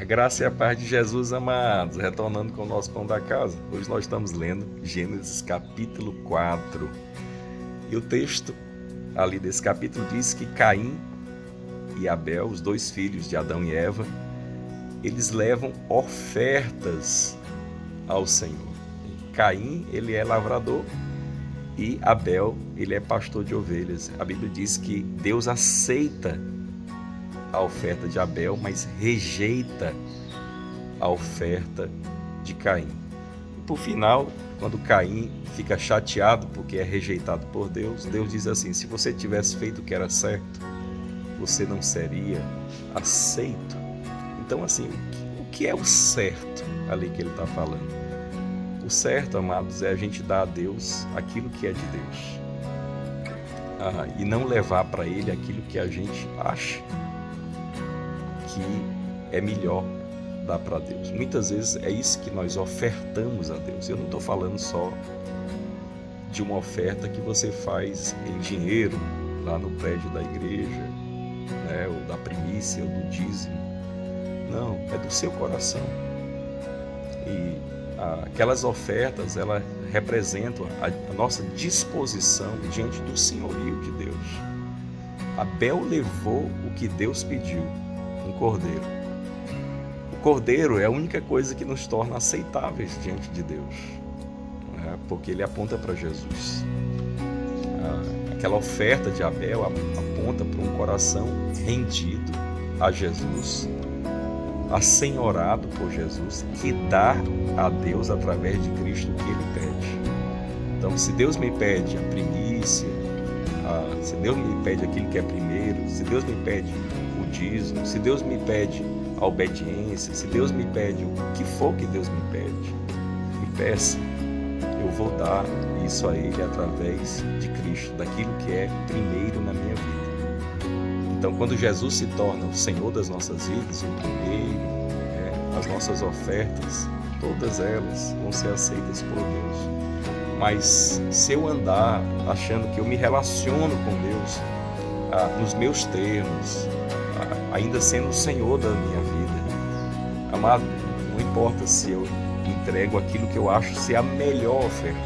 A graça e a paz de Jesus, amados, retornando com o nosso pão da casa. Hoje nós estamos lendo Gênesis capítulo 4. E o texto ali desse capítulo diz que Caim e Abel, os dois filhos de Adão e Eva, eles levam ofertas ao Senhor. Caim, ele é lavrador e Abel, ele é pastor de ovelhas. A Bíblia diz que Deus aceita a oferta de Abel, mas rejeita a oferta de Caim. E por final, quando Caim fica chateado porque é rejeitado por Deus, Deus diz assim: se você tivesse feito o que era certo, você não seria aceito. Então, assim, o que é o certo ali que ele está falando? O certo, amados, é a gente dar a Deus aquilo que é de Deus. Ah, e não levar para Ele aquilo que a gente acha que é melhor dar para Deus. Muitas vezes é isso que nós ofertamos a Deus. Eu não estou falando só de uma oferta que você faz em dinheiro lá no prédio da igreja, né, ou da primícia, ou do dízimo. Não, é do seu coração. E aquelas ofertas, elas representam a, a nossa disposição diante do senhorio de Deus. Abel levou o que Deus pediu um cordeiro. O cordeiro é a única coisa que nos torna aceitáveis diante de Deus, né? porque ele aponta para Jesus. Ah, aquela oferta de Abel aponta para um coração rendido a Jesus, assenhorado por Jesus, que dá a Deus através de Cristo o que ele pede. Então, se Deus me pede a primícia, se Deus me pede aquilo que é primeiro, se Deus me pede se Deus me pede a obediência, se Deus me pede o que for que Deus me pede, me peça, eu vou dar isso a Ele através de Cristo, daquilo que é primeiro na minha vida. Então, quando Jesus se torna o Senhor das nossas vidas, o primeiro, né, as nossas ofertas, todas elas vão ser aceitas por Deus. Mas se eu andar achando que eu me relaciono com Deus ah, nos meus termos, ainda sendo o Senhor da minha vida. Amado, não importa se eu entrego aquilo que eu acho ser a melhor oferta,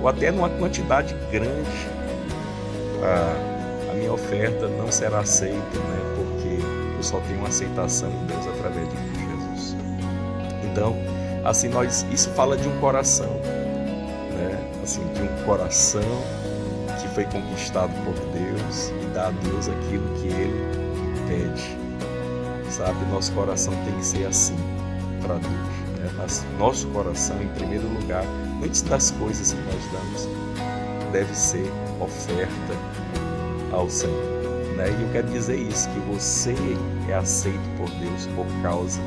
ou até numa quantidade grande, a, a minha oferta não será aceita, né? porque eu só tenho aceitação em Deus através de Jesus. Então, assim, nós, isso fala de um coração, né? assim, de um coração que foi conquistado por Deus e dá a Deus aquilo que Ele pede. Sabe, nosso coração tem que ser assim para Deus. Né? Nosso coração, em primeiro lugar, antes das coisas que nós damos, deve ser oferta ao Senhor. Né? E eu quero dizer isso, que você é aceito por Deus por causa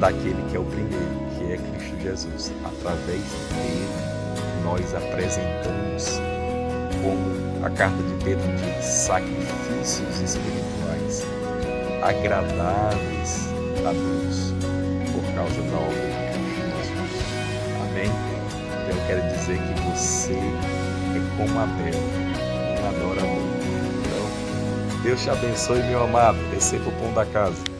daquele que é o primeiro, que é Cristo Jesus. Através dele, nós apresentamos como a carta de Pedro diz, sacrifícios espirituais agradáveis a Deus por causa da obra de Jesus. Amém? Então eu quero dizer que você é como Abel, um adorador. Então, Deus te abençoe, meu amado. Receba o pão da casa.